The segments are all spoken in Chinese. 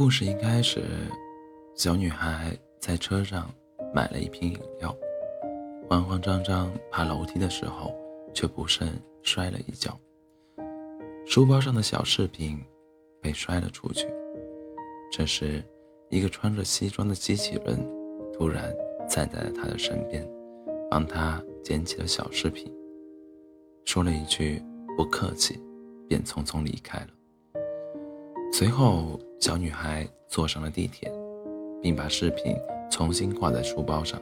故事一开始，小女孩在车上买了一瓶饮料，慌慌张张爬楼梯的时候，却不慎摔了一跤，书包上的小饰品被摔了出去。这时，一个穿着西装的机器人突然站在了她的身边，帮她捡起了小饰品，说了一句“不客气”，便匆匆离开了。随后，小女孩坐上了地铁，并把饰品重新挂在书包上。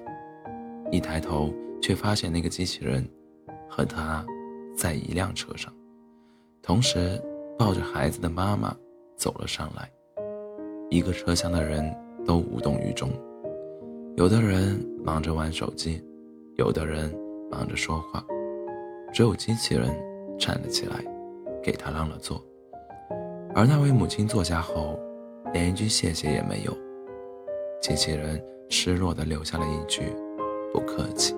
一抬头，却发现那个机器人和她在一辆车上，同时抱着孩子的妈妈走了上来。一个车厢的人都无动于衷，有的人忙着玩手机，有的人忙着说话，只有机器人站了起来，给他让了座。而那位母亲坐下后，连一句谢谢也没有。机器人失落地留下了一句：“不客气。”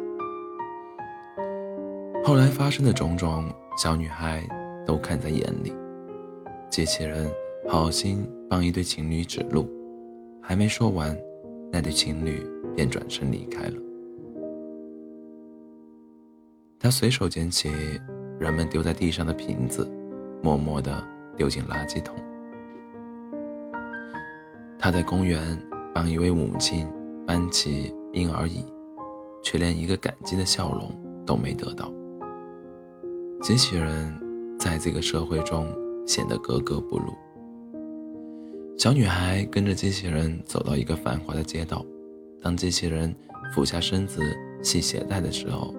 后来发生的种种，小女孩都看在眼里。机器人好心帮一对情侣指路，还没说完，那对情侣便转身离开了。他随手捡起人们丢在地上的瓶子，默默地。丢进垃圾桶。他在公园帮一位母亲搬起婴儿椅，却连一个感激的笑容都没得到。机器人在这个社会中显得格格不入。小女孩跟着机器人走到一个繁华的街道，当机器人俯下身子系鞋带的时候，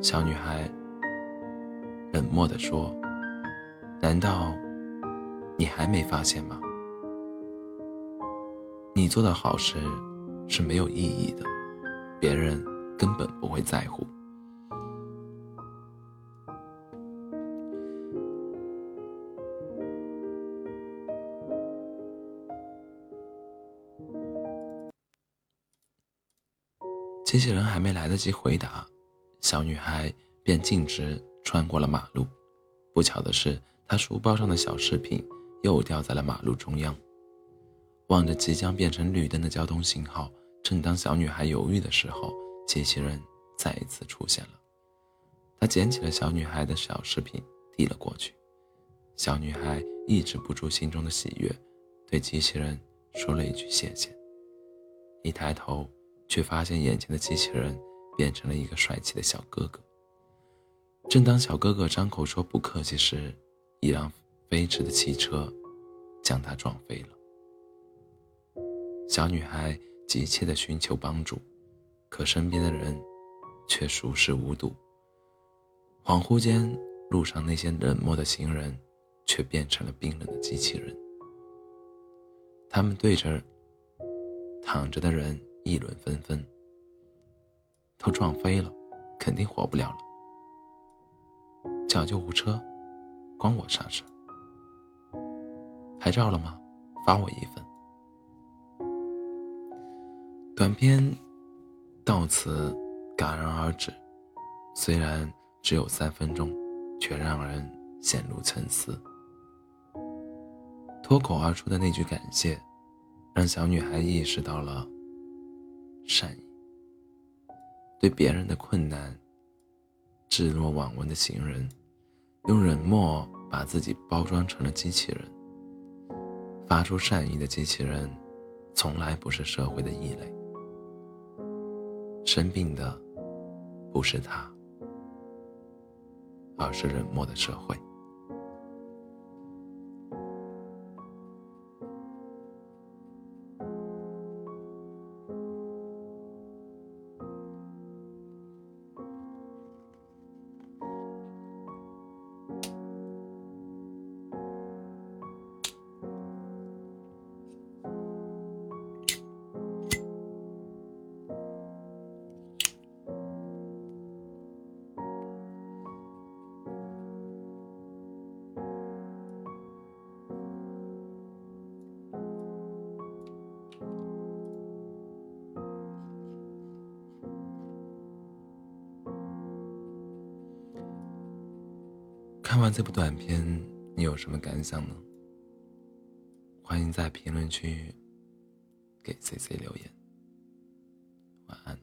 小女孩冷漠地说：“难道？”你还没发现吗？你做的好事是没有意义的，别人根本不会在乎。机器人还没来得及回答，小女孩便径直穿过了马路。不巧的是，她书包上的小饰品。又掉在了马路中央。望着即将变成绿灯的交通信号，正当小女孩犹豫的时候，机器人再一次出现了。他捡起了小女孩的小饰品，递了过去。小女孩抑制不住心中的喜悦，对机器人说了一句谢谢。一抬头，却发现眼前的机器人变成了一个帅气的小哥哥。正当小哥哥张口说不客气时，一辆。飞驰的汽车将他撞飞了。小女孩急切地寻求帮助，可身边的人却熟视无睹。恍惚间，路上那些冷漠的行人却变成了冰冷的机器人。他们对着躺着的人议论纷纷：“都撞飞了，肯定活不了了。叫救护车，关我啥事？”拍照了吗？发我一份。短片到此戛然而止，虽然只有三分钟，却让人陷入沉思。脱口而出的那句感谢，让小女孩意识到了善意。对别人的困难置若罔闻的行人，用冷漠把自己包装成了机器人。发出善意的机器人，从来不是社会的异类。生病的不是他，而是冷漠的社会。看完这部短片你有什么感想呢？欢迎在评论区给 cc 留言。晚安。